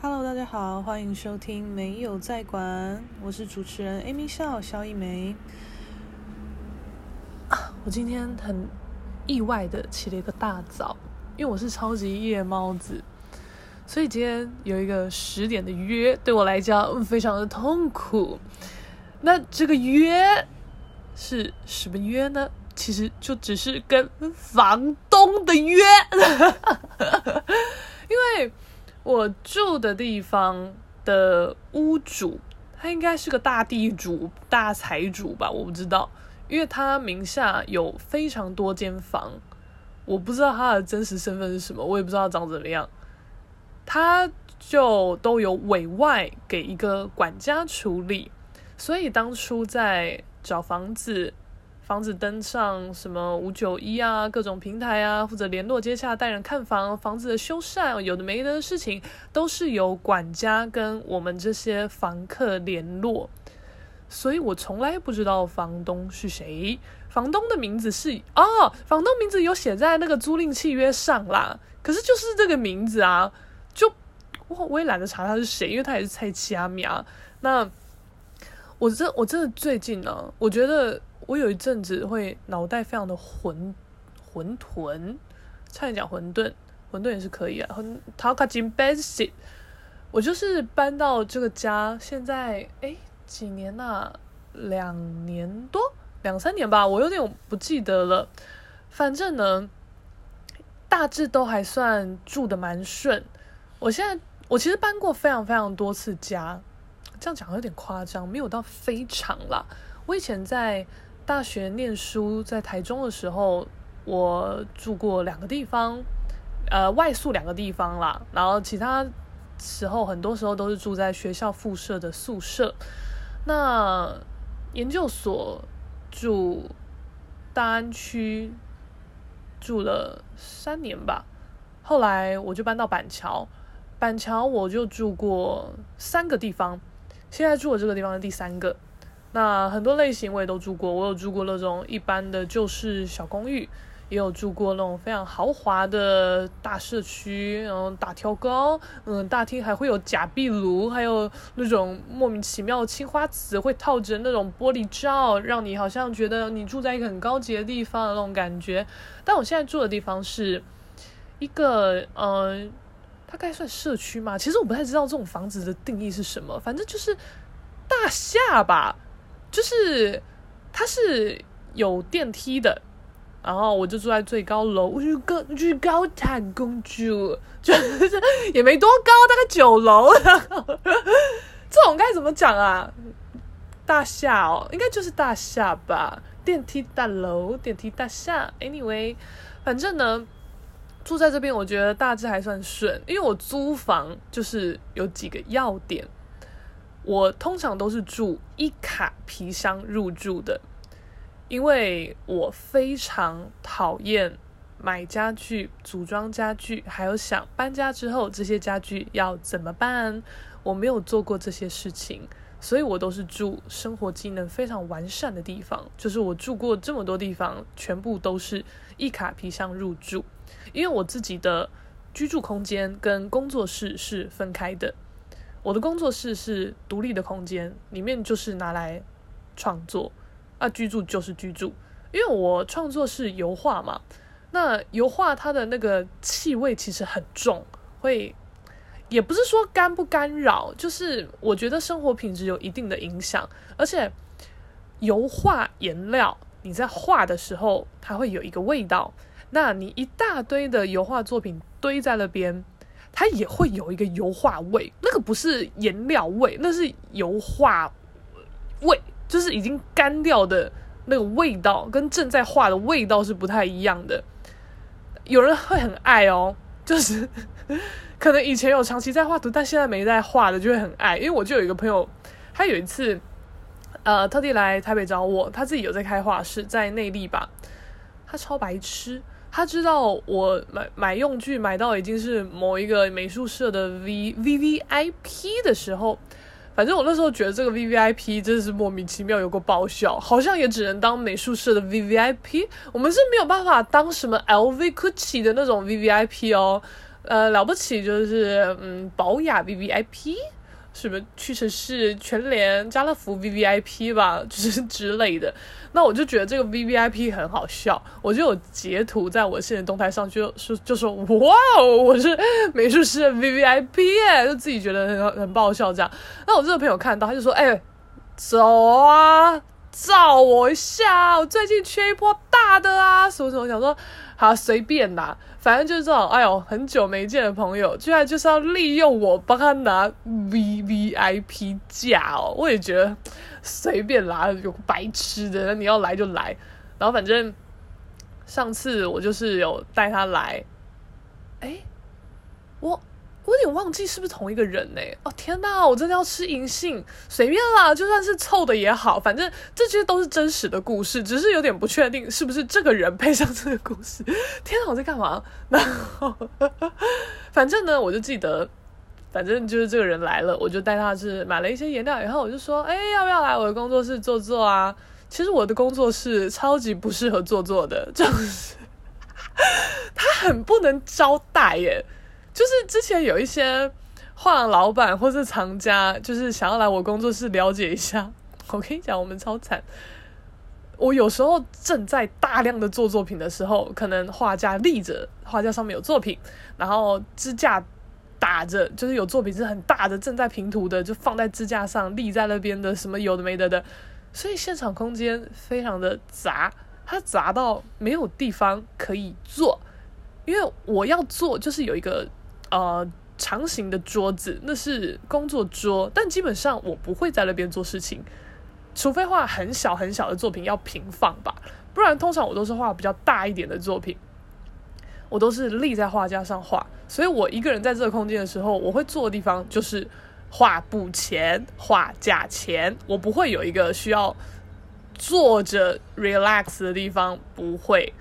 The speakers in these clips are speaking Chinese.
Hello，大家好，欢迎收听没有在管，我是主持人 Amy 笑肖一梅。我今天很意外的起了一个大早，因为我是超级夜猫子，所以今天有一个十点的约，对我来讲非常的痛苦。那这个约是什么约呢？其实就只是跟房东的约，因为。我住的地方的屋主，他应该是个大地主、大财主吧？我不知道，因为他名下有非常多间房，我不知道他的真实身份是什么，我也不知道他长怎么样。他就都有委外给一个管家处理，所以当初在找房子。房子登上什么五九一啊，各种平台啊，或者联络接洽、带人看房、房子的修缮，有的没的事情，都是由管家跟我们这些房客联络。所以我从来不知道房东是谁，房东的名字是哦，房东名字有写在那个租赁契约上啦。可是就是这个名字啊，就我我也懒得查他是谁，因为他也是菜市仔名。那我这我真的最近呢、我觉得。我有一阵子会脑袋非常的混混沌，差点讲混沌，混沌也是可以啊。很陶卡金 basic，我就是搬到这个家，现在哎几年呐、啊？两年多，两三年吧，我有点不记得了。反正呢，大致都还算住得蛮顺。我现在我其实搬过非常非常多次家，这样讲有点夸张，没有到非常啦。我以前在。大学念书在台中的时候，我住过两个地方，呃，外宿两个地方啦。然后其他时候，很多时候都是住在学校附设的宿舍。那研究所住大安区，住了三年吧。后来我就搬到板桥，板桥我就住过三个地方，现在住的这个地方是第三个。那很多类型我也都住过，我有住过那种一般的旧式小公寓，也有住过那种非常豪华的大社区，然后大挑高，嗯，大厅还会有假壁炉，还有那种莫名其妙的青花瓷会套着那种玻璃罩，让你好像觉得你住在一个很高级的地方的那种感觉。但我现在住的地方是一个，嗯，它该算社区吗？其实我不太知道这种房子的定义是什么，反正就是大厦吧。就是它是有电梯的，然后我就住在最高楼，我就高就是高塔公主，就是也没多高，大概九楼。这种该怎么讲啊？大厦哦，应该就是大厦吧？电梯大楼，电梯大厦。Anyway，反正呢，住在这边，我觉得大致还算顺，因为我租房就是有几个要点。我通常都是住一卡皮箱入住的，因为我非常讨厌买家具、组装家具，还有想搬家之后这些家具要怎么办。我没有做过这些事情，所以我都是住生活机能非常完善的地方。就是我住过这么多地方，全部都是一卡皮箱入住，因为我自己的居住空间跟工作室是分开的。我的工作室是独立的空间，里面就是拿来创作，啊，居住就是居住。因为我创作是油画嘛，那油画它的那个气味其实很重，会也不是说干不干扰，就是我觉得生活品质有一定的影响。而且油画颜料你在画的时候，它会有一个味道，那你一大堆的油画作品堆在那边。它也会有一个油画味，那个不是颜料味，那是油画味，就是已经干掉的那个味道，跟正在画的味道是不太一样的。有人会很爱哦，就是可能以前有长期在画图，但现在没在画的就会很爱。因为我就有一个朋友，他有一次呃特地来台北找我，他自己有在开画室，在内坜吧，他超白痴。他知道我买买用具买到已经是某一个美术社的 V V V I P 的时候，反正我那时候觉得这个 V V I P 真的是莫名其妙有个爆笑，好像也只能当美术社的 V V I P，我们是没有办法当什么 L V Gucci 的那种 V V I P 哦。呃，了不起就是嗯，宝雅 V V I P，什么屈臣氏、全联、家乐福 V V I P 吧，就是 之类的。那我就觉得这个 V V I P 很好笑，我就有截图在我现实动态上就说就说哇哦，我是美术师的 V V I P 耶，就自己觉得很很爆笑这样。那我这个朋友看到他就说，哎、走啊，照我一下，我最近缺一波大的啊，什么什么，想说好随便拿。反正就是这种，哎呦，很久没见的朋友，居然就是要利用我帮他拿 V V I P 价哦！我也觉得随便拿，有白痴的，人你要来就来。然后反正上次我就是有带他来，哎，我。我有点忘记是不是同一个人呢？哦天哪，我真的要吃银杏，随便啦，就算是臭的也好，反正这些都是真实的故事，只是有点不确定是不是这个人配上这个故事。天哪，我在干嘛？然后反正呢，我就记得，反正就是这个人来了，我就带他去买了一些颜料，然后我就说，哎，要不要来我的工作室坐坐啊？其实我的工作室超级不适合坐坐的，就是 他很不能招待耶。就是之前有一些画廊老板或是藏家，就是想要来我工作室了解一下。我跟你讲，我们超惨。我有时候正在大量的做作品的时候，可能画架立着，画架上面有作品，然后支架打着，就是有作品是很大的，正在平涂的，就放在支架上立在那边的，什么有的没的的。所以现场空间非常的杂，它杂到没有地方可以坐，因为我要做就是有一个。呃，长形的桌子，那是工作桌，但基本上我不会在那边做事情，除非画很小很小的作品要平放吧，不然通常我都是画比较大一点的作品，我都是立在画架上画，所以我一个人在这个空间的时候，我会坐的地方就是画布前、画架前，我不会有一个需要坐着 relax 的地方，不会，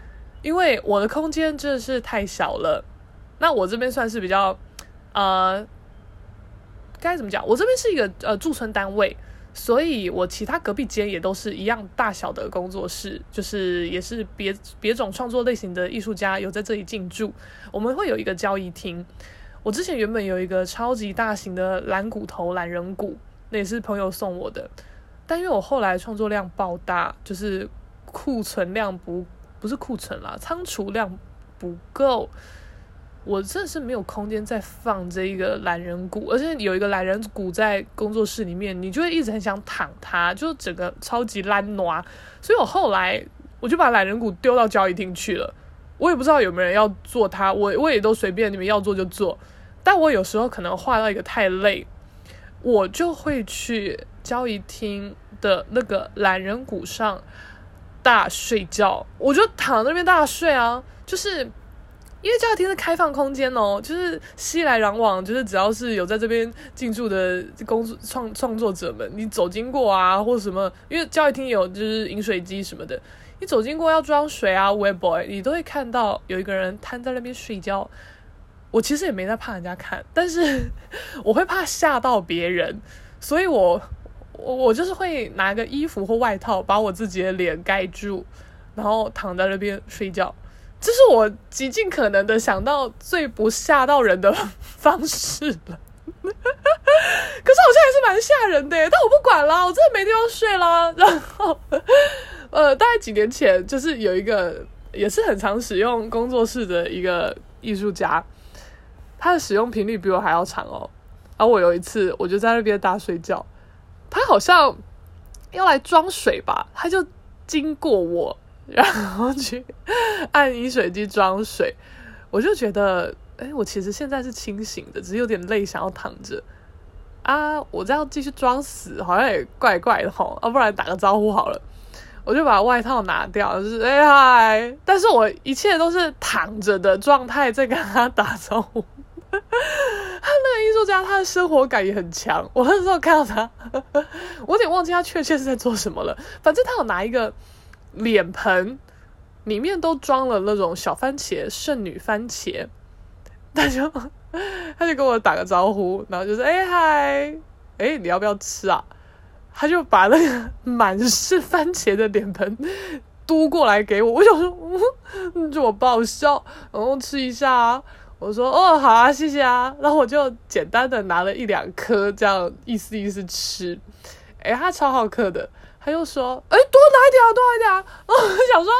因为我的空间真的是太小了。那我这边算是比较，呃，该怎么讲？我这边是一个呃驻村单位，所以我其他隔壁间也都是一样大小的工作室，就是也是别别种创作类型的艺术家有在这里进驻。我们会有一个交易厅。我之前原本有一个超级大型的懒骨头懒人骨，那也是朋友送我的，但因为我后来创作量爆大，就是库存量不不是库存啦，仓储量不够。我真的是没有空间再放这一个懒人骨，而且有一个懒人骨在工作室里面，你就会一直很想躺它，就整个超级懒惰。所以我后来我就把懒人骨丢到交易厅去了。我也不知道有没有人要做它，我我也都随便，你们要做就做。但我有时候可能画到一个太累，我就会去交易厅的那个懒人骨上大睡觉，我就躺在那边大睡啊，就是。因为教育厅是开放空间哦，就是熙来攘往，就是只要是有在这边进驻的工作创创作者们，你走经过啊，或什么，因为教育厅有就是饮水机什么的，你走经过要装水啊，Web Boy，你都会看到有一个人瘫在那边睡觉。我其实也没在怕人家看，但是 我会怕吓到别人，所以我我我就是会拿个衣服或外套把我自己的脸盖住，然后躺在那边睡觉。这是我极尽可能的想到最不吓到人的方式了，可是好像还是蛮吓人的耶，但我不管啦，我真的没地方睡啦。然后，呃，大概几年前，就是有一个也是很常使用工作室的一个艺术家，他的使用频率比我还要长哦。而我有一次，我就在那边大睡觉，他好像要来装水吧，他就经过我。然后去按饮水机装水，我就觉得，哎，我其实现在是清醒的，只是有点累，想要躺着。啊，我这样继续装死，好像也怪怪的吼，啊，不然打个招呼好了。我就把外套拿掉，就是哎嗨，但是我一切都是躺着的状态在跟他打招呼。他那个艺术家，他的生活感也很强。我那时候看到他，我有点忘记他确切是在做什么了。反正他有拿一个。脸盆里面都装了那种小番茄，圣女番茄，他就他就跟我打个招呼，然后就说：“哎嗨，哎你要不要吃啊？”他就把那个满是番茄的脸盆嘟过来给我，我想说，嗯，这么爆笑，然后吃一下啊。我说哦，好啊，谢谢啊。然后我就简单的拿了一两颗，这样意思意思吃。哎，他超好客的，他又说，哎，多拿一点啊，多拿一点啊。我想说，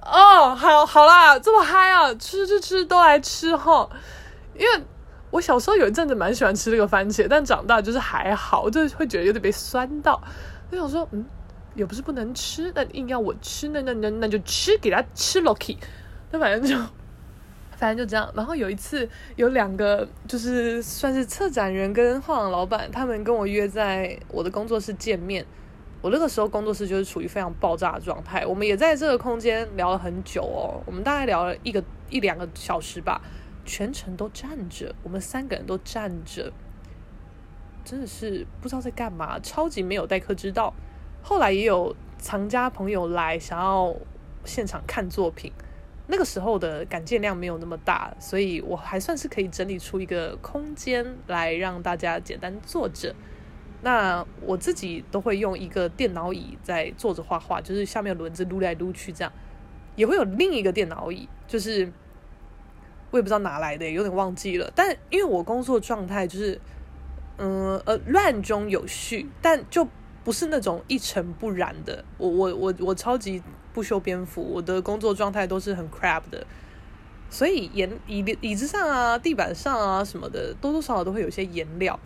哦，好，好啦，这么嗨啊，吃吃吃，都来吃哈。因为我小时候有一阵子蛮喜欢吃这个番茄，但长大就是还好，就会觉得有点被酸到。我想说，嗯，也不是不能吃，但硬要我吃，那那那那就吃，给他吃 l o k y。那反正就，反正就这样。然后有一次，有两个就是算是策展人跟画廊老板，他们跟我约在我的工作室见面。我那个时候工作室就是处于非常爆炸的状态。我们也在这个空间聊了很久哦，我们大概聊了一个一两个小时吧，全程都站着，我们三个人都站着，真的是不知道在干嘛，超级没有待客之道。后来也有藏家朋友来想要现场看作品。那个时候的敢见量没有那么大，所以我还算是可以整理出一个空间来让大家简单坐着。那我自己都会用一个电脑椅在坐着画画，就是下面轮子撸来撸去这样。也会有另一个电脑椅，就是我也不知道哪来的，有点忘记了。但因为我工作状态就是，嗯呃乱中有序，但就不是那种一尘不染的。我我我我超级。不修边幅，我的工作状态都是很 crap 的，所以颜椅椅子上啊、地板上啊什么的，多多少少都会有些颜料。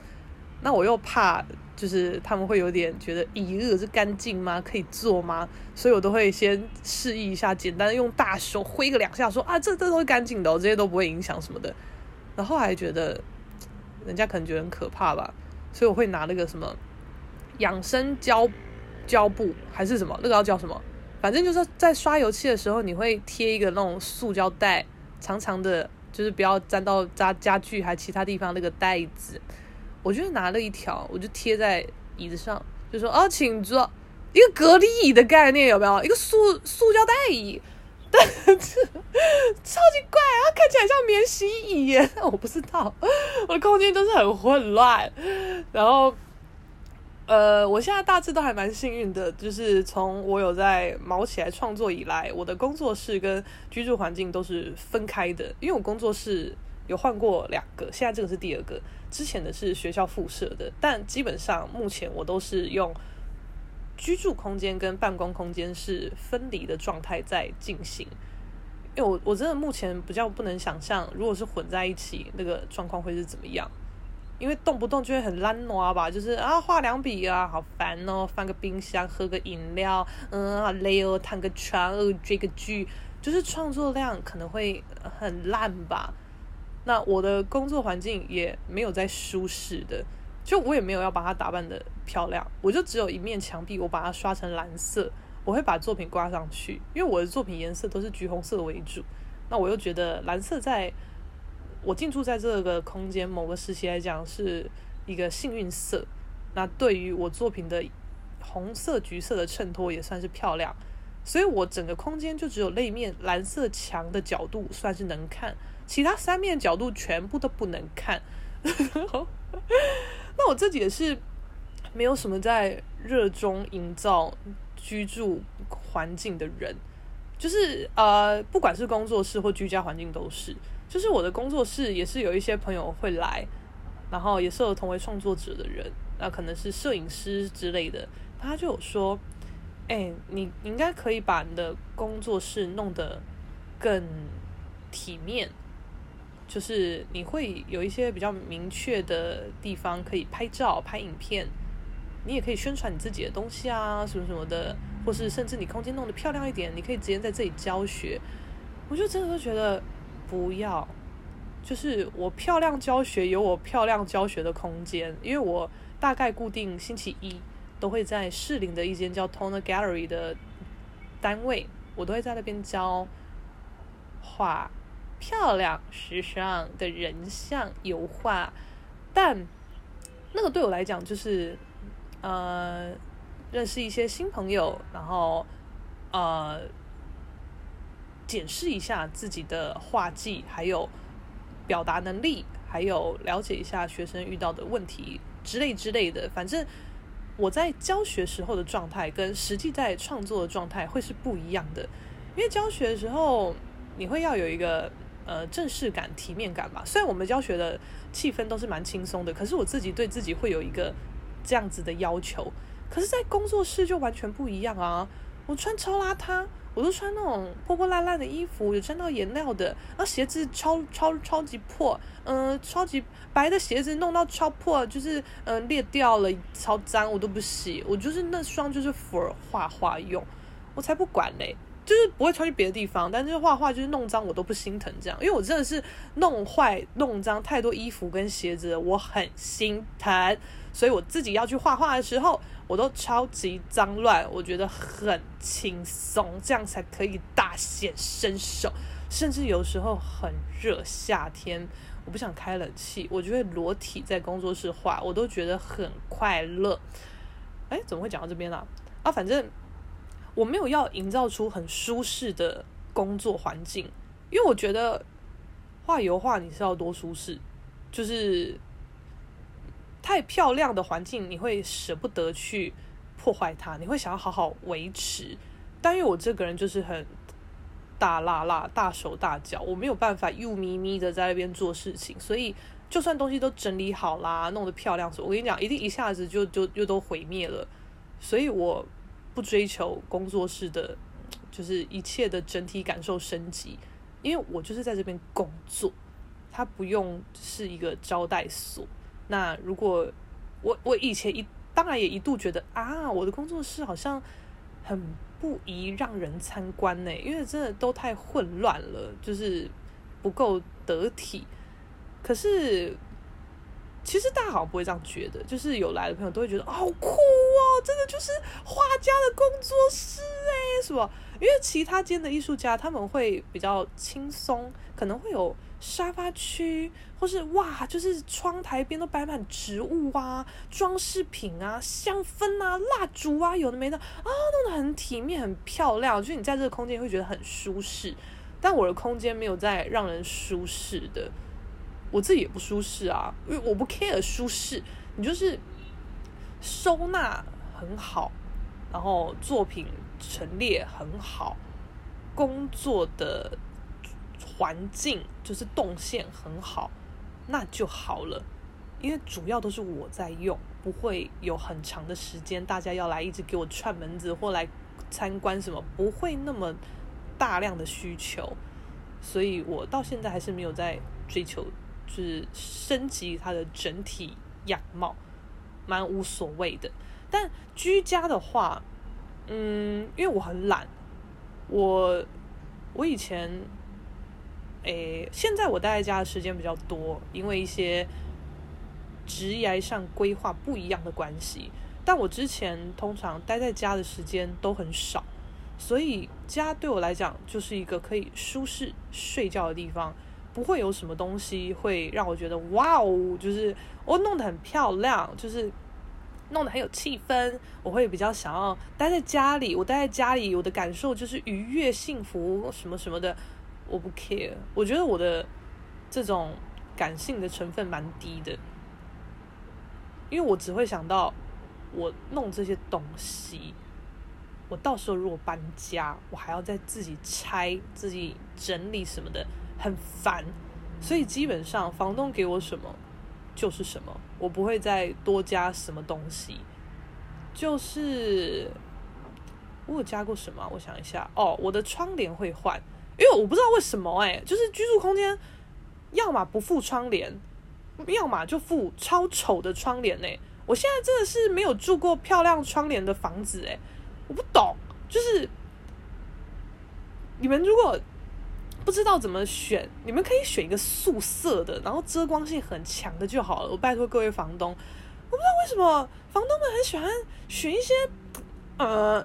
那我又怕，就是他们会有点觉得，咦，这是干净吗？可以做吗？所以我都会先示意一下，简单用大手挥个两下，说啊，这这都是干净的哦，这些都不会影响什么的。然后还觉得，人家可能觉得很可怕吧，所以我会拿那个什么养生胶胶布还是什么，那个要叫什么？反正就是在刷油漆的时候，你会贴一个那种塑胶袋，长长的，就是不要沾到家家具还其他地方那个袋子。我就拿了一条，我就贴在椅子上，就说哦，请坐。一个隔离椅的概念有没有？一个塑塑胶袋椅，但是超级怪啊，看起来像免洗椅耶。我不知道，我的空间都是很混乱，然后。呃，我现在大致都还蛮幸运的，就是从我有在毛起来创作以来，我的工作室跟居住环境都是分开的。因为我工作室有换过两个，现在这个是第二个，之前的是学校附设的，但基本上目前我都是用居住空间跟办公空间是分离的状态在进行。因为我我真的目前比较不能想象，如果是混在一起，那个状况会是怎么样。因为动不动就会很懒惰吧，就是啊画两笔啊，好烦哦，翻个冰箱，喝个饮料，嗯，好累哦，躺个床，哦，追个剧，就是创作量可能会很烂吧。那我的工作环境也没有在舒适的，就我也没有要把它打扮得漂亮，我就只有一面墙壁，我把它刷成蓝色，我会把作品挂上去，因为我的作品颜色都是橘红色为主，那我又觉得蓝色在。我进驻在这个空间，某个时期来讲是一个幸运色。那对于我作品的红色、橘色的衬托也算是漂亮。所以我整个空间就只有那一面蓝色墙的角度算是能看，其他三面角度全部都不能看。那我自己也是没有什么在热衷营造居住环境的人，就是呃，不管是工作室或居家环境都是。就是我的工作室也是有一些朋友会来，然后也是有同为创作者的人，那可能是摄影师之类的，他就有说，哎、你应该可以把你的工作室弄得更体面，就是你会有一些比较明确的地方可以拍照、拍影片，你也可以宣传你自己的东西啊，什么什么的，或是甚至你空间弄得漂亮一点，你可以直接在这里教学，我就真的都觉得。不要，就是我漂亮教学有我漂亮教学的空间，因为我大概固定星期一都会在士林的一间叫 tone Gallery 的单位，我都会在那边教画漂亮时尚的人像油画，但那个对我来讲就是呃认识一些新朋友，然后呃。检视一下自己的画技，还有表达能力，还有了解一下学生遇到的问题之类之类的。反正我在教学时候的状态跟实际在创作的状态会是不一样的。因为教学的时候，你会要有一个呃正式感、体面感吧。虽然我们教学的气氛都是蛮轻松的，可是我自己对自己会有一个这样子的要求。可是，在工作室就完全不一样啊！我穿超邋遢。我都穿那种破破烂烂的衣服，有沾到颜料的，然后鞋子超超超级破，嗯、呃，超级白的鞋子弄到超破，就是嗯、呃、裂掉了，超脏，我都不洗，我就是那双就是 for 画画用，我才不管嘞，就是不会穿去别的地方，但是画画就是弄脏我都不心疼这样，因为我真的是弄坏弄脏太多衣服跟鞋子，我很心疼，所以我自己要去画画的时候。我都超级脏乱，我觉得很轻松，这样才可以大显身手。甚至有时候很热，夏天我不想开冷气，我就会裸体在工作室画，我都觉得很快乐。哎，怎么会讲到这边啊？啊，反正我没有要营造出很舒适的工作环境，因为我觉得画油画你是要多舒适，就是。太漂亮的环境，你会舍不得去破坏它，你会想要好好维持。但因为我这个人就是很大剌剌、大手大脚，我没有办法又咪咪的在那边做事情，所以就算东西都整理好啦，弄得漂亮，我跟你讲，一定一下子就就又都毁灭了。所以我不追求工作室的，就是一切的整体感受升级，因为我就是在这边工作，它不用是一个招待所。那如果我我以前一当然也一度觉得啊，我的工作室好像很不宜让人参观呢，因为真的都太混乱了，就是不够得体。可是其实大家好像不会这样觉得，就是有来的朋友都会觉得好酷哦，真的就是画家的工作室诶，是吧？因为其他间的艺术家他们会比较轻松，可能会有。沙发区，或是哇，就是窗台边都摆满植物啊、装饰品啊、香氛啊、蜡烛啊，有的没的啊，弄得很体面、很漂亮。就是你在这个空间会觉得很舒适，但我的空间没有在让人舒适的，我自己也不舒适啊，因为我不 care 舒适，你就是收纳很好，然后作品陈列很好，工作的。环境就是动线很好，那就好了。因为主要都是我在用，不会有很长的时间，大家要来一直给我串门子或来参观什么，不会那么大量的需求。所以我到现在还是没有在追求，就是升级它的整体样貌，蛮无所谓的。但居家的话，嗯，因为我很懒，我我以前。诶，现在我待在家的时间比较多，因为一些职业上规划不一样的关系。但我之前通常待在家的时间都很少，所以家对我来讲就是一个可以舒适睡觉的地方，不会有什么东西会让我觉得哇哦，就是我弄得很漂亮，就是弄得很有气氛。我会比较想要待在家里，我待在家里，我的感受就是愉悦、幸福什么什么的。我不 care，我觉得我的这种感性的成分蛮低的，因为我只会想到我弄这些东西，我到时候如果搬家，我还要再自己拆、自己整理什么的，很烦。所以基本上房东给我什么就是什么，我不会再多加什么东西。就是我有加过什么？我想一下，哦，我的窗帘会换。因为我不知道为什么哎、就是居住空间，要么不附窗帘，要么就附超丑的窗帘呢、我现在真的是没有住过漂亮窗帘的房子哎、我不懂，就是你们如果不知道怎么选，你们可以选一个素色的，然后遮光性很强的就好了。我拜托各位房东，我不知道为什么房东们很喜欢选一些呃，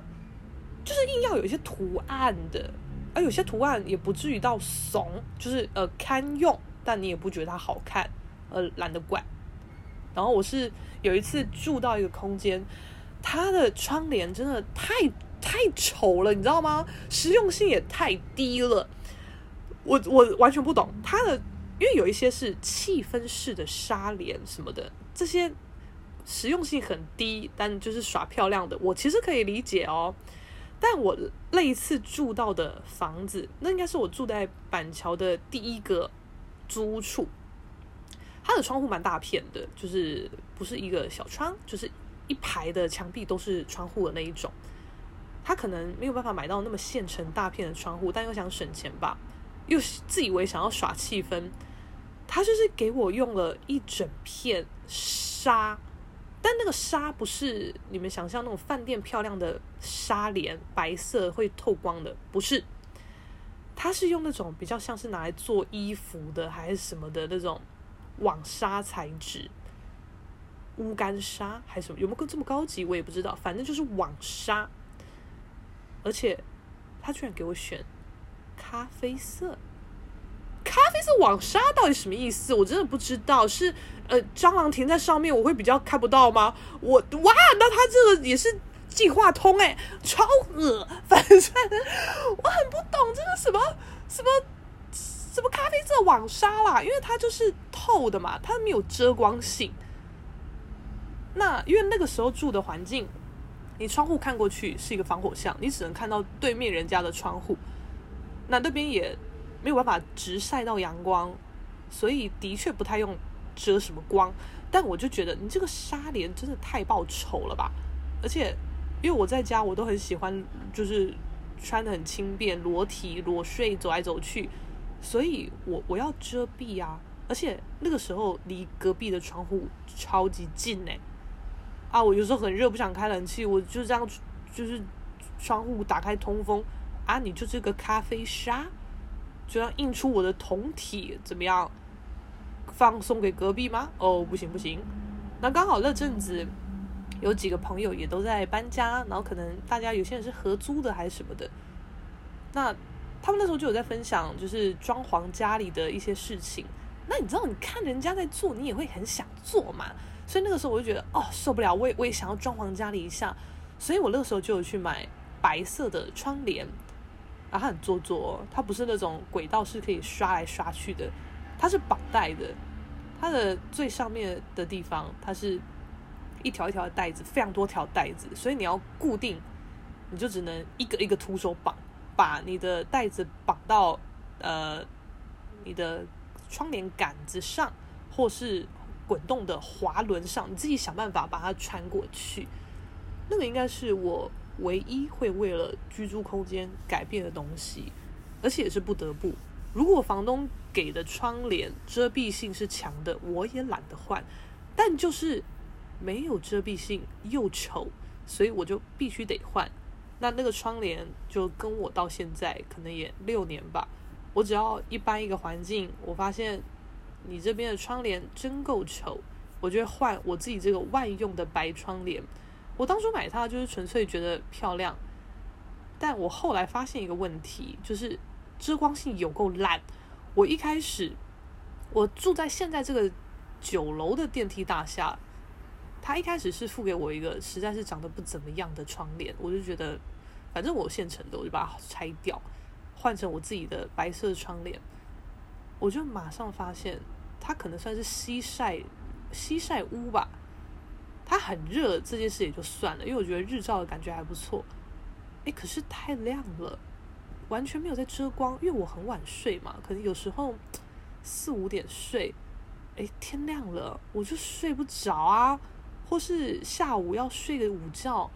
就是硬要有一些图案的。而有些图案也不至于到怂，就是呃堪用，但你也不觉得它好看，呃懒得管。然后我是有一次住到一个空间，它的窗帘真的太太丑了，你知道吗？实用性也太低了。我我完全不懂他的，因为有一些是气氛式的纱帘什么的，这些实用性很低，但就是耍漂亮的，我其实可以理解哦。但我类似住到的房子，那应该是我住在板桥的第一个租处。它的窗户蛮大片的，就是不是一个小窗，就是一排的墙壁都是窗户的那一种。他可能没有办法买到那么现成大片的窗户，但又想省钱吧，又自以为想要耍气氛，他就是给我用了一整片纱。但那个纱不是你们想象那种饭店漂亮的纱帘，白色会透光的，不是。它是用那种比较像是拿来做衣服的，还是什么的那种网纱材质，乌干纱还是什么？有没有这么高级？我也不知道。反正就是网纱，而且他居然给我选咖啡色。咖啡色网纱到底什么意思？我真的不知道。是呃，蟑螂停在上面，我会比较看不到吗？我哇，那它这个也是计划通哎，超恶。反正 我很不懂这个什么什么什么咖啡色网纱啦，因为它就是透的嘛，它没有遮光性。那因为那个时候住的环境，你窗户看过去是一个防火巷，你只能看到对面人家的窗户。那那边也。没有办法直晒到阳光，所以的确不太用遮什么光。但我就觉得你这个纱帘真的太爆丑了吧！而且因为我在家，我都很喜欢就是穿得很轻便，裸体裸睡走来走去，所以我我要遮蔽啊！而且那个时候离隔壁的窗户超级近哎！啊，我有时候很热不想开冷气，我就这样就是窗户打开通风啊！你就这个咖啡沙。就要印出我的胴体，怎么样？放送给隔壁吗？哦，不行不行。那刚好那阵子有几个朋友也都在搬家，然后可能大家有些人是合租的还是什么的。那他们那时候就有在分享，就是装潢家里的一些事情。那你知道，你看人家在做，你也会很想做嘛。所以那个时候我就觉得，哦，受不了，我也我也想要装潢家里一下。所以我那个时候就有去买白色的窗帘。啊，它很做作哦，它不是那种轨道是可以刷来刷去的，它是绑带的。它的最上面的地方，它是一条一条的带子，非常多条带子，所以你要固定，你就只能一个一个徒手绑，把你的带子绑到呃你的窗帘杆子上，或是滚动的滑轮上，你自己想办法把它穿过去。那个应该是我。唯一会为了居住空间改变的东西，而且也是不得不。如果房东给的窗帘遮蔽性是强的，我也懒得换。但就是没有遮蔽性又丑，所以我就必须得换。那那个窗帘就跟我到现在可能也六年吧。我只要一搬一个环境，我发现你这边的窗帘真够丑，我就会换我自己这个万用的白窗帘。我当初买它就是纯粹觉得漂亮，但我后来发现一个问题，就是遮光性有够烂。我一开始我住在现在这个九楼的电梯大厦，它一开始是付给我一个实在是长得不怎么样的窗帘，我就觉得反正我现成的，我就把它拆掉，换成我自己的白色窗帘。我就马上发现它可能算是西晒西晒屋吧。它很热这件事也就算了，因为我觉得日照的感觉还不错。诶，可是太亮了，完全没有在遮光。因为我很晚睡嘛，可能有时候四五点睡，诶，天亮了我就睡不着啊，或是下午要睡个午觉，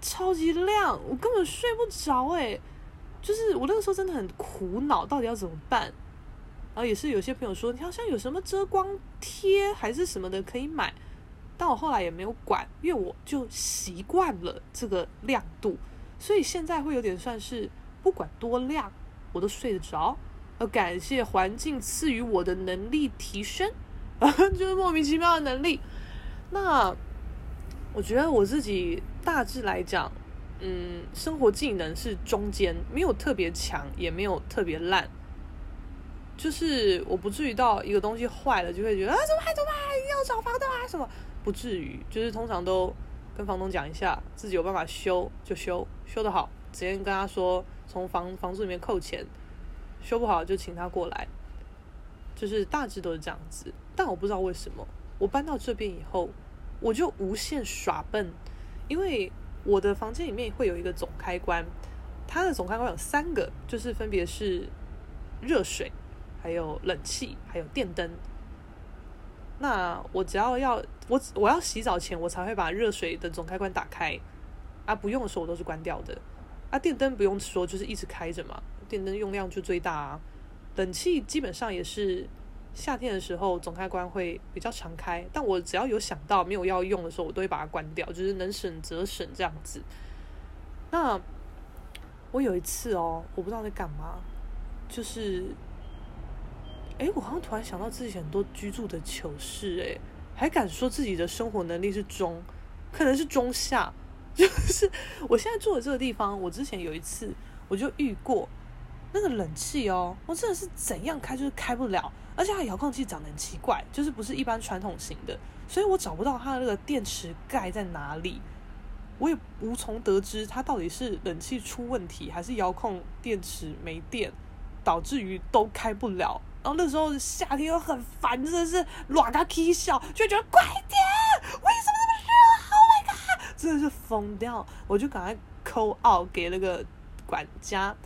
超级亮，我根本睡不着诶，就是我那个时候真的很苦恼，到底要怎么办？然后也是有些朋友说，你好像有什么遮光贴还是什么的可以买。但我后来也没有管，因为我就习惯了这个亮度，所以现在会有点算是不管多亮我都睡得着。要感谢环境赐予我的能力提升，就是莫名其妙的能力。那我觉得我自己大致来讲，嗯，生活技能是中间，没有特别强，也没有特别烂，就是我不至于到一个东西坏了就会觉得啊，怎么还怎么还要找房东啊什么。不至于，就是通常都跟房东讲一下，自己有办法修就修，修得好直接跟他说从房房租里面扣钱，修不好就请他过来，就是大致都是这样子。但我不知道为什么，我搬到这边以后，我就无限耍笨，因为我的房间里面会有一个总开关，它的总开关有三个，就是分别是热水、还有冷气、还有电灯。那我只要要我我要洗澡前，我才会把热水的总开关打开，啊，不用的时候我都是关掉的。啊，电灯不用说，就是一直开着嘛，电灯用量就最大啊。冷气基本上也是夏天的时候总开关会比较常开，但我只要有想到没有要用的时候，我都会把它关掉，就是能省则省这样子。那我有一次哦，我不知道在干嘛，就是。哎，我好像突然想到自己很多居住的糗事，哎，还敢说自己的生活能力是中，可能是中下。就是我现在住的这个地方，我之前有一次我就遇过那个冷气哦，我真的是怎样开就是开不了，而且它遥控器长得很奇怪，就是不是一般传统型的，所以我找不到它的那个电池盖在哪里，我也无从得知它到底是冷气出问题，还是遥控电池没电，导致于都开不了。然后那时候夏天又很烦，真的是乱个起笑，就觉得快点，为什么这么热？Oh my god，真的是疯掉！我就赶快 call out 给那个管家，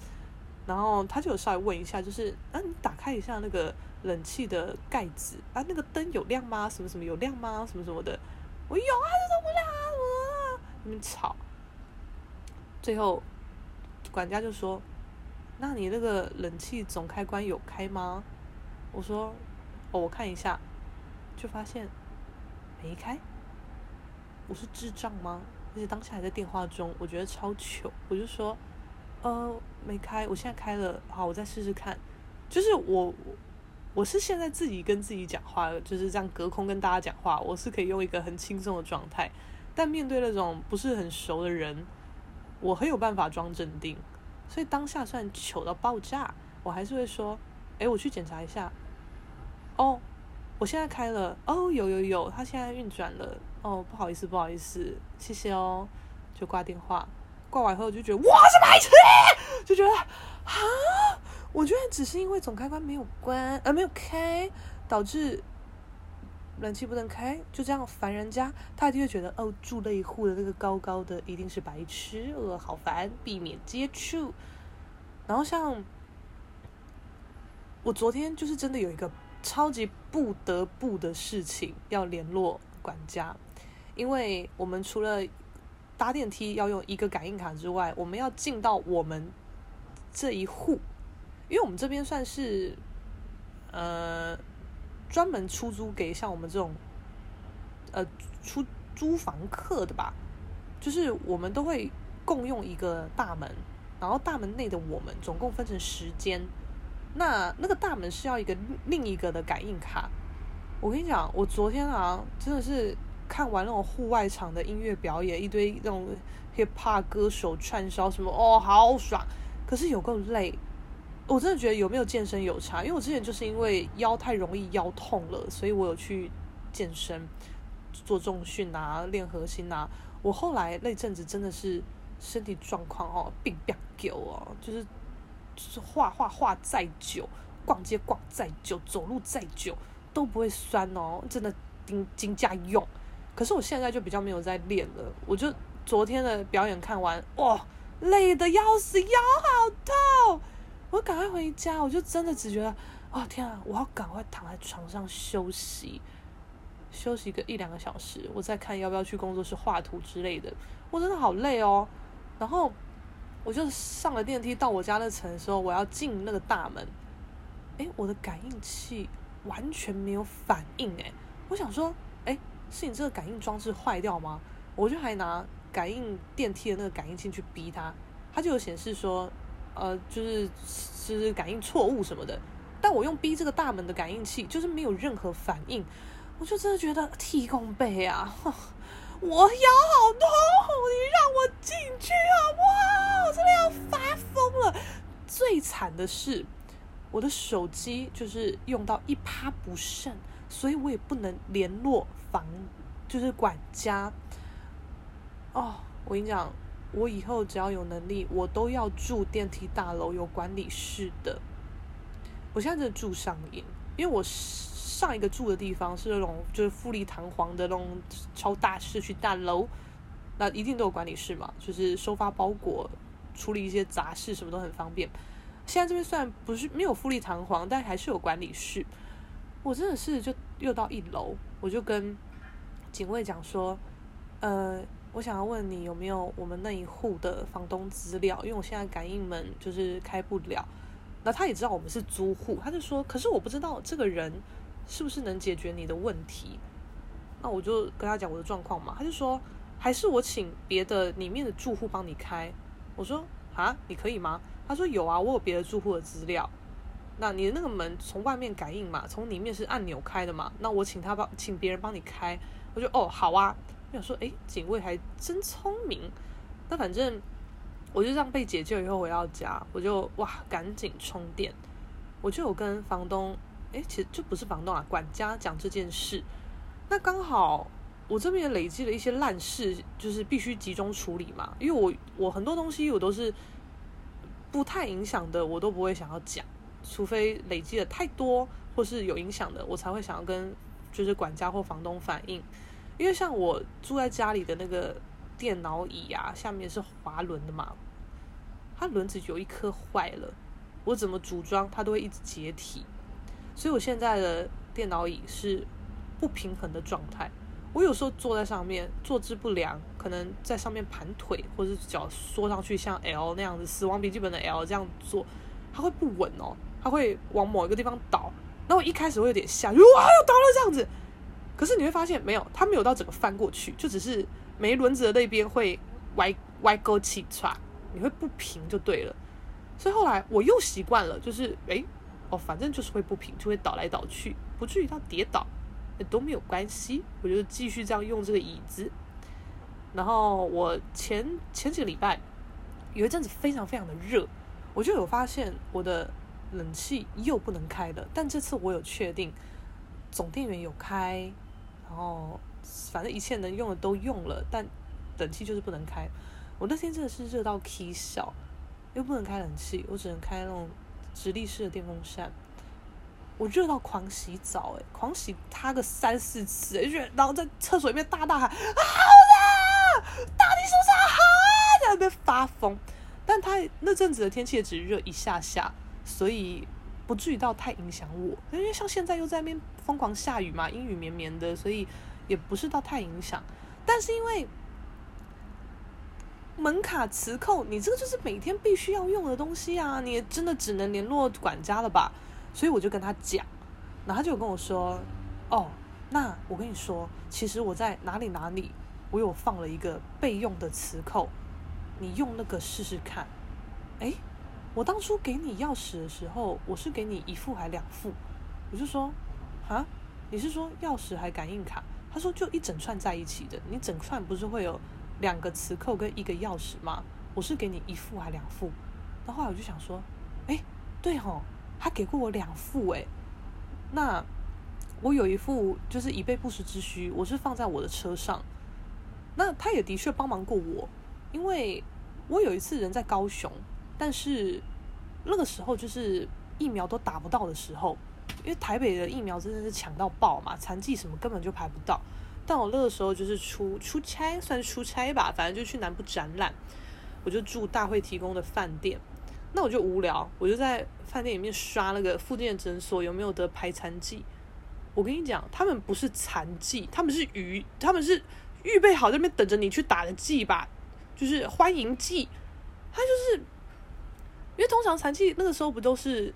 然后他就有稍微问一下，就是啊，你打开一下那个冷气的盖子啊，那个灯有亮吗？什么什么有亮吗？什么什么的，我有啊，怎么不亮啊？我你们吵，最后管家就说：“那你那个冷气总开关有开吗？”我说，哦，我看一下，就发现没开。我是智障吗？而且当下还在电话中，我觉得超糗。我就说，呃，没开，我现在开了，好，我再试试看。就是我，我是现在自己跟自己讲话，就是这样隔空跟大家讲话，我是可以用一个很轻松的状态。但面对那种不是很熟的人，我很有办法装镇定。所以当下算糗到爆炸，我还是会说，哎，我去检查一下。哦，我现在开了哦，有有有，它现在运转了哦，不好意思不好意思，谢谢哦，就挂电话，挂完后我就觉得哇，是白痴，就觉得啊，我居然只是因为总开关没有关，呃没有开，导致冷气不能开，就这样烦人家，他一定会觉得哦，住那一户的那个高高的一定是白痴，呃，好烦，避免接触。然后像我昨天就是真的有一个。超级不得不的事情要联络管家，因为我们除了搭电梯要用一个感应卡之外，我们要进到我们这一户，因为我们这边算是呃专门出租给像我们这种呃出租房客的吧，就是我们都会共用一个大门，然后大门内的我们总共分成十间。那那个大门是要一个另一个的感应卡。我跟你讲，我昨天啊，真的是看完那种户外场的音乐表演，一堆那种 hip hop 歌手串烧什么，哦，好爽。可是有够累，我真的觉得有没有健身有差。因为我之前就是因为腰太容易腰痛了，所以我有去健身，做重训啊，练核心啊。我后来那阵子真的是身体状况哦，病变久哦，就是。就是画画画再久，逛街逛再久，走路再久都不会酸哦，真的顶金家用。可是我现在就比较没有在练了，我就昨天的表演看完，哇、累得要死，腰好痛，我赶快回家，我就真的只觉得，哦天啊，我要赶快躺在床上休息，休息个一两个小时，我再看要不要去工作室画图之类的。我真的好累哦，然后。我就上了电梯到我家那层的时候，我要进那个大门，哎，我的感应器完全没有反应，哎，我想说，哎，是你这个感应装置坏掉吗？我就还拿感应电梯的那个感应器去逼它，它就有显示说，呃，就是是感应错误什么的，但我用逼这个大门的感应器，就是没有任何反应，我就真的觉得天公背啊，我腰好痛，你让我进去好不好？我真的要发疯了！最惨的是，我的手机就是用到一趴不剩，所以我也不能联络房，就是管家。哦，我跟你讲，我以后只要有能力，我都要住电梯大楼有管理室的。我现在真的住上瘾，因为我是上一个住的地方是那种就是富丽堂皇的那种超大社区大楼。那一定都有管理室嘛，就是收发包裹、处理一些杂事，什么都很方便。现在这边虽然不是没有富丽堂皇，但还是有管理室。我真的是就又到一楼，我就跟警卫讲说，呃，我想要问你有没有我们那一户的房东资料，因为我现在感应门就是开不了。那他也知道我们是租户，他就说，可是我不知道这个人是不是能解决你的问题。那我就跟他讲我的状况嘛，他就说，还是我请别的里面的住户帮你开。我说啊，你可以吗？他说有啊，我有别的住户的资料。那你的那个门从外面感应嘛，从里面是按钮开的嘛。那我请他帮，请别人帮你开。我就哦，好啊。我想说，诶，警卫还真聪明。那反正我就这样被解救以后回到家，我就哇，赶紧充电。我就有跟房东，诶，其实就不是房东啊，管家讲这件事。那刚好我这边也累积了一些烂事，就是必须集中处理嘛。因为我我很多东西我都是不太影响的，我都不会想要讲。除非累积的太多或是有影响的，我才会想要跟就是管家或房东反映。因为像我住在家里的那个电脑椅啊，下面是滑轮的嘛，它轮子有一颗坏了，我怎么组装它都会一直解体。所以我现在的电脑椅是不平衡的状态。我有时候坐在上面坐姿不良，可能在上面盘腿，或者脚缩上去像 L 那样子，死亡笔记本的 L 这样坐，它会不稳哦。它会往某一个地方倒，那我一开始会有点吓，哇，又倒了这样子。可是你会发现，没有，它没有到整个翻过去，就只是没轮子的那边会歪歪勾起唰，你会不平就对了。所以后来我又习惯了，就是哎，反正就是会不平，就会倒来倒去，不至于到跌倒，也都没有关系。我就继续这样用这个椅子。然后我前前几个礼拜有一阵子非常非常的热，我就有发现我的。冷气又不能开了，但这次我有确定，总电源有开，然后反正一切能用的都用了，但冷气就是不能开。我那天真的是热到起笑，又不能开冷气，我只能开那种直立式的电风扇。我热到狂洗澡，哎，狂洗它个三四次，然后在厕所里面大大喊：“好热，到底是不是好啊？”在那边发疯。但它那阵子的天气也只热一下下。所以不至于到太影响我，因为像现在又在那边疯狂下雨嘛，阴雨绵绵的，所以也不是到太影响。但是因为门卡磁扣，你这个就是每天必须要用的东西啊，你真的只能联络管家了吧？所以我就跟他讲，然后他就跟我说：“哦，那我跟你说，其实我在哪里哪里，我有放了一个备用的磁扣，你用那个试试看。”诶。我当初给你钥匙的时候，我是给你一副还两副？我就说，啊，你是说钥匙还感应卡？他说就一整串在一起的，你整串不是会有两个磁扣跟一个钥匙吗？我是给你一副还两副？然后来我就想说，哎，对哦，他给过我两副哎，那我有一副就是以备不时之需，我是放在我的车上。那他也的确帮忙过我，因为我有一次人在高雄。但是那个时候就是疫苗都打不到的时候，因为台北的疫苗真的是抢到爆嘛，残剂什么根本就排不到。但我那个时候就是出出差，算是出差吧，反正就去南部展览，我就住大会提供的饭店。那我就无聊，我就在饭店里面刷那个附近的诊所有没有得排残剂。我跟你讲，他们不是残剂，他们是鱼，他们是预备好在那边等着你去打的剂吧，就是欢迎剂，他就是。因为通常残剂那个时候不都是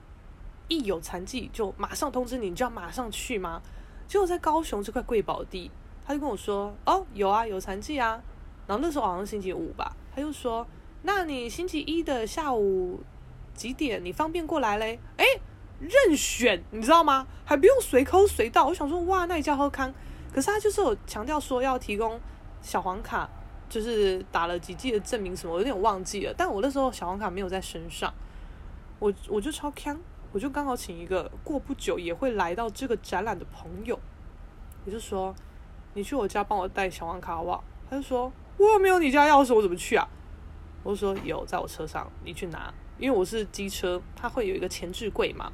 一有残剂就马上通知你，你就要马上去吗？结果在高雄这块贵宝地，他就跟我说：“哦，有啊，有残剂啊。”然后那时候好像是星期五吧，他就说：“那你星期一的下午几点你方便过来嘞？”哎，任选，你知道吗？还不用随口随到。我想说，哇，那你叫喝康。可是他就是有强调说要提供小黄卡。就是打了几剂的证明什么，我有点忘记了。但我那时候小黄卡没有在身上，我我就超锵，我就刚好请一个过不久也会来到这个展览的朋友，我就说你去我家帮我带小黄卡好不好？他就说我有没有你家钥匙，我怎么去啊？我就说有，在我车上，你去拿。因为我是机车，它会有一个前置柜嘛，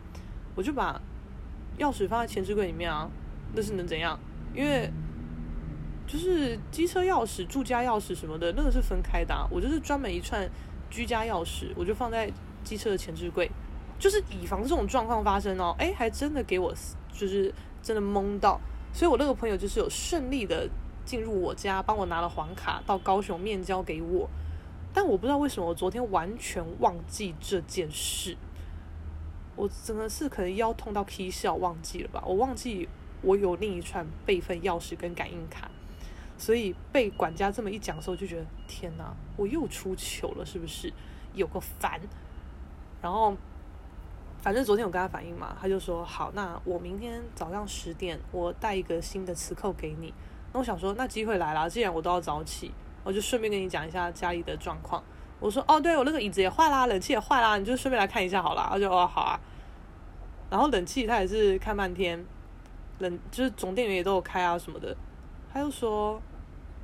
我就把钥匙放在前置柜里面啊。那是能怎样？因为。就是机车钥匙、住家钥匙什么的，那个是分开的啊。我就是专门一串居家钥匙，我就放在机车的前置柜，就是以防这种状况发生哦。哎，还真的给我就是真的懵到，所以我那个朋友就是有顺利的进入我家，帮我拿了黄卡到高雄面交给我。但我不知道为什么我昨天完全忘记这件事，我真的是可能腰痛到皮笑忘记了吧？我忘记我有另一串备份钥匙跟感应卡，所以被管家这么一讲的时候，就觉得天哪，我又出糗了，是不是？有个烦。然后反正昨天我跟他反映嘛，他就说好，那我明天早上十点我带一个新的磁扣给你。那我想说，那机会来了，既然我都要早起。我就顺便跟你讲一下家里的状况。我说哦，对，我那个椅子也坏啦，冷气也坏啦，你就顺便来看一下好了。他就哦好啊。然后冷气他也是看半天，冷就是总电源也都有开啊什么的。他又说，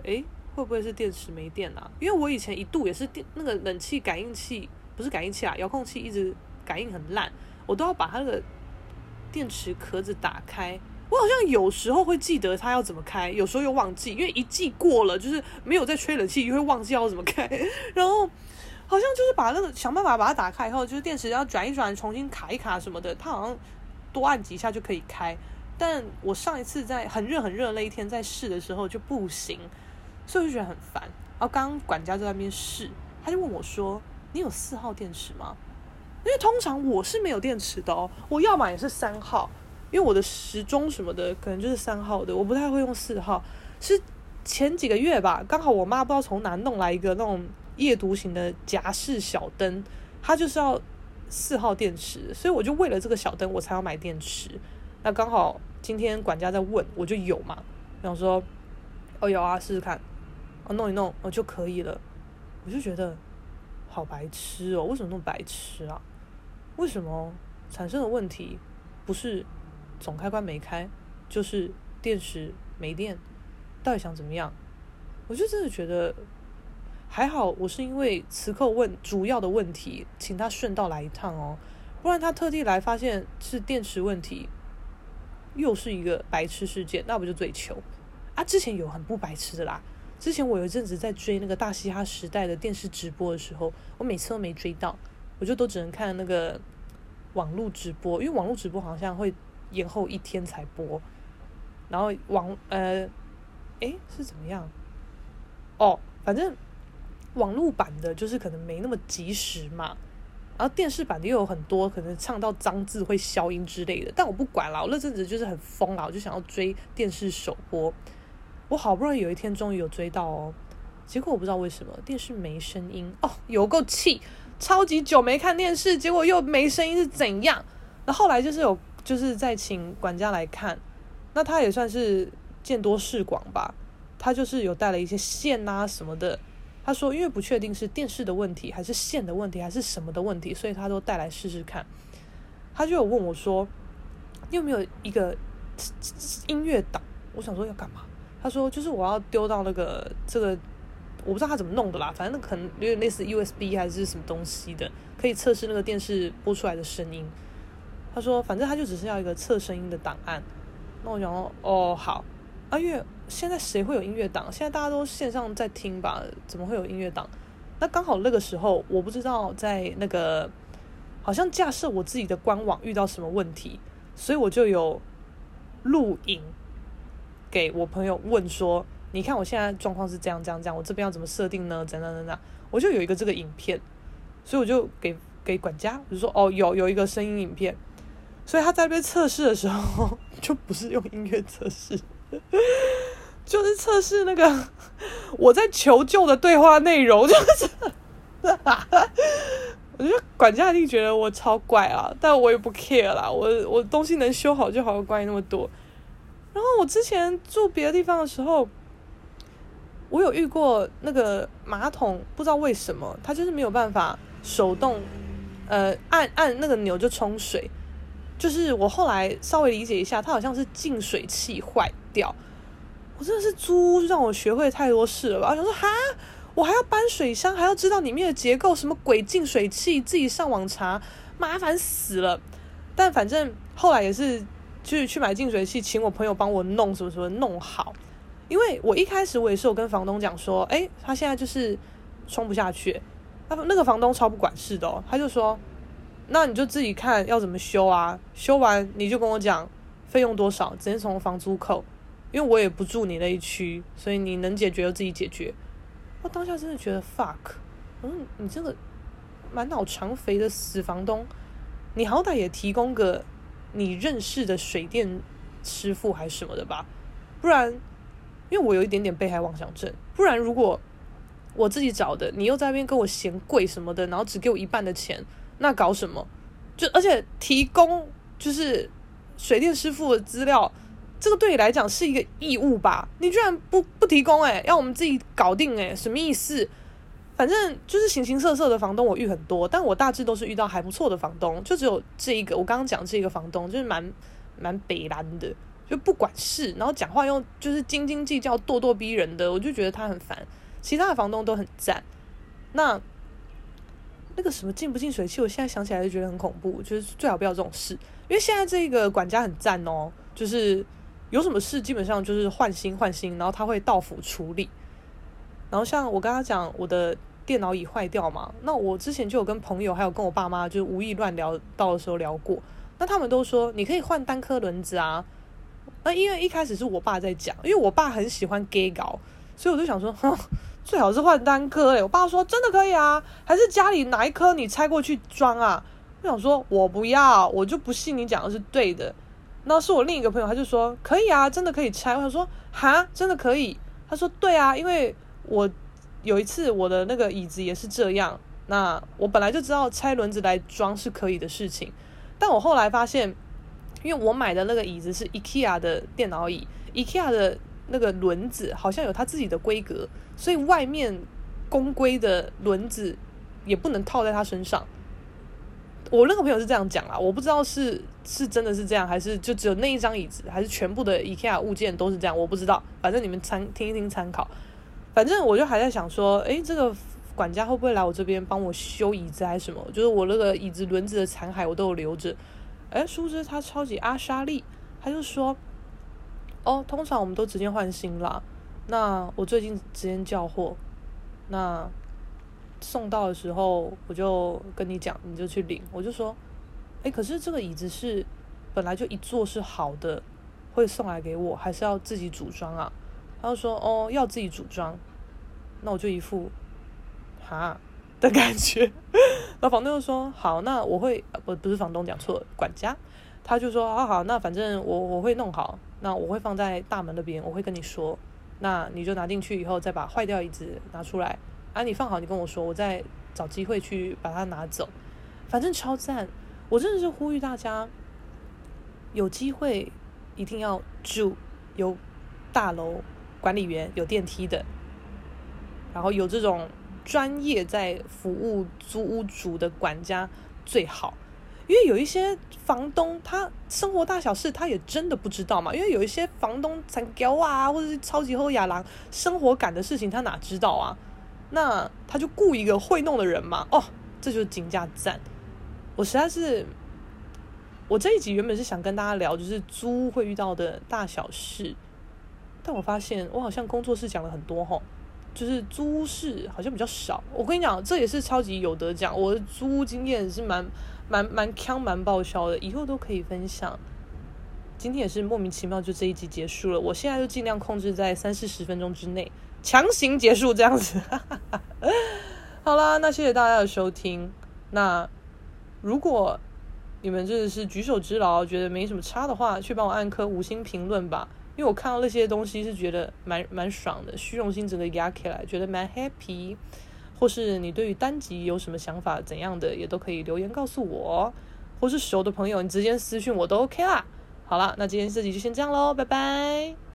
诶，会不会是电池没电啊？因为我以前一度也是电那个冷气感应器不是感应器啊，遥控器一直感应很烂，我都要把它那个电池壳子打开。我好像有时候会记得它要怎么开，有时候又忘记，因为一记过了，就是没有在吹冷气，又会忘记要怎么开。然后好像就是把那个想办法把它打开以后，就是电池要转一转，重新卡一卡什么的，它好像多按几下就可以开。但我上一次在很热很热那一天在试的时候就不行，所以我就觉得很烦。然后刚刚管家在那边试，他就问我说：“你有四号电池吗？”因为通常我是没有电池的哦，我要么也是三号。因为我的时钟什么的可能就是三号的，我不太会用四号。是前几个月吧，刚好我妈不知道从哪弄来一个那种夜读型的夹式小灯，它就是要四号电池，所以我就为了这个小灯我才要买电池。那刚好今天管家在问，我就有嘛，然后说哦有啊，试试看，哦弄一弄哦就可以了。我就觉得好白痴哦，为什么那么白痴啊？为什么产生的问题不是？总开关没开，就是电池没电，到底想怎么样？我就真的觉得还好，我是因为磁扣问主要的问题，请他顺道来一趟哦，不然他特地来发现是电池问题，又是一个白痴事件，那不就最糗啊？之前有很不白痴的啦，之前我有一阵子在追那个大嘻哈时代的电视直播的时候，我每次都没追到，我就都只能看那个网络直播，因为网络直播好像会。延后一天才播，然后网呃，诶是怎么样？哦，反正网络版的就是可能没那么及时嘛，然后电视版的又有很多可能唱到脏字会消音之类的，但我不管了，我那阵子就是很疯了，我就想要追电视首播，我好不容易有一天终于有追到哦，结果我不知道为什么电视没声音哦，有够气，超级久没看电视，结果又没声音是怎样？那后来就是有。就是在请管家来看，那他也算是见多识广吧。他就是有带了一些线啊什么的。他说，因为不确定是电视的问题，还是线的问题，还是什么的问题，所以他都带来试试看。他就有问我说：“你有没有一个音乐档？”我想说要干嘛？他说：“就是我要丢到那个这个，我不知道他怎么弄的啦，反正那可能有点类似 USB 还是什么东西的，可以测试那个电视播出来的声音。”他说：“反正他就只是要一个测声音的档案。”那我想说：“哦，好啊，因为现在谁会有音乐档？现在大家都线上在听吧，怎么会有音乐档？那刚好那个时候，我不知道在那个好像架设我自己的官网遇到什么问题，所以我就有录影给我朋友问说：‘你看我现在状况是这样这样这样，我这边要怎么设定呢？’怎样怎样，我就有一个这个影片，所以我就给给管家，我就说：‘哦，有有一个声音影片。’所以他在被测试的时候，就不是用音乐测试，就是测试那个 我在求救的对话内容，就是，我觉得管家一定觉得我超怪啊，但我也不 care 啦，我我东西能修好就好，关系那么多。然后我之前住别的地方的时候，我有遇过那个马桶，不知道为什么它就是没有办法手动，呃，按按那个钮就冲水。就是我后来稍微理解一下，它好像是净水器坏掉。我真的是猪，让我学会太多事了吧？我想说哈，我还要搬水箱，还要知道里面的结构，什么鬼净水器，自己上网查，麻烦死了。但反正后来也是去去买净水器，请我朋友帮我弄什么什么弄好。因为我一开始我也是有跟房东讲说，哎，他现在就是冲不下去，那那个房东超不管事的哦，他就说，那你就自己看要怎么修啊，修完你就跟我讲费用多少，直接从房租扣，因为我也不住你那一区，所以你能解决就自己解决。我当下真的觉得 fuck，嗯，你这个满脑肠肥的死房东，你好歹也提供个你认识的水电师傅还是什么的吧，不然，因为我有一点点被害妄想症，不然如果我自己找的，你又在那边跟我嫌贵什么的，然后只给我一半的钱，那搞什么？就而且提供就是水电师傅的资料。这个对你来讲是一个义务吧？你居然不不提供诶，要我们自己搞定诶，什么意思？反正就是形形色色的房东我遇很多，但我大致都是遇到还不错的房东，就只有这一个我刚刚讲这个房东就是蛮蛮北烂的，就不管事，然后讲话又就是斤斤计较、咄咄逼人的，我就觉得他很烦。其他的房东都很赞。那那个什么进不进水器，我现在想起来就觉得很恐怖，就是最好不要这种事，因为现在这个管家很赞哦，就是。有什么事基本上就是换新换新，然后他会到府处理。然后像我跟他讲我的电脑椅坏掉嘛，那我之前就有跟朋友还有跟我爸妈就是无意乱聊到的时候聊过，那他们都说你可以换单颗轮子啊。那因为一开始是我爸在讲，因为我爸很喜欢 gay 搞，所以我就想说，哼，最好是换单科诶。我爸说真的可以啊，还是家里哪一颗你拆过去装啊？我想说我不要，我就不信你讲的是对的。那是我另一个朋友，他就说可以啊，真的可以拆。我想说哈，真的可以？他说对啊，因为我有一次我的那个椅子也是这样。那我本来就知道拆轮子来装是可以的事情，但我后来发现，因为我买的那个椅子是 IKEA 的电脑椅，IKEA 的那个轮子好像有它自己的规格，所以外面公规的轮子也不能套在它身上。我那个朋友是这样讲啦，我不知道是是真的是这样，还是就只有那一张椅子，还是全部的 IKEA 物件都是这样，我不知道。反正你们参听一听参考。反正我就还在想说，诶，这个管家会不会来我这边帮我修椅子还是什么？就是我那个椅子轮子的残骸我都有留着。诶，殊不知他超级阿莎利，他就说，哦，通常我们都直接换新啦。那我最近直接叫货，那。送到的时候，我就跟你讲，你就去领。我就说，哎，可是这个椅子是本来就一坐是好的，会送来给我，还是要自己组装啊？他就说，哦，要自己组装。那我就一副哈的感觉。那房东就说，好，那我会，不不是房东讲错，管家。他就说，啊好，那反正我我会弄好，那我会放在大门那边，我会跟你说，那你就拿进去以后，再把坏掉椅子拿出来。啊，你放好，你跟我说，我再找机会去把它拿走。反正超赞，我真的是呼吁大家，有机会一定要住有大楼管理员、有电梯的，然后有这种专业在服务租屋主的管家最好。因为有一些房东，他生活大小事他也真的不知道嘛。因为有一些房东残刁啊，或者是超级厚亚郎，生活感的事情他哪知道啊？那他就雇一个会弄的人嘛，哦，这就是金价赞。我实在是，我这一集原本是想跟大家聊，就是租屋会遇到的大小事，但我发现我好像工作室讲了很多吼，就是租是好像比较少。我跟你讲，这也是超级有得讲，我的租经验是蛮蛮蛮锵蛮爆销的，以后都可以分享。今天也是莫名其妙就这一集结束了，我现在就尽量控制在三四十分钟之内。强行结束这样子，好啦，那谢谢大家的收听。那如果你们真的是举手之劳，觉得没什么差的话，去帮我按颗五星评论吧。因为我看到那些东西是觉得蛮蛮爽的，虚荣心整个压起来，觉得蛮 happy。或是你对于单集有什么想法，怎样的也都可以留言告诉我。或是熟的朋友，你直接私讯我都 OK 啦。好啦，那今天这集就先这样喽，拜拜。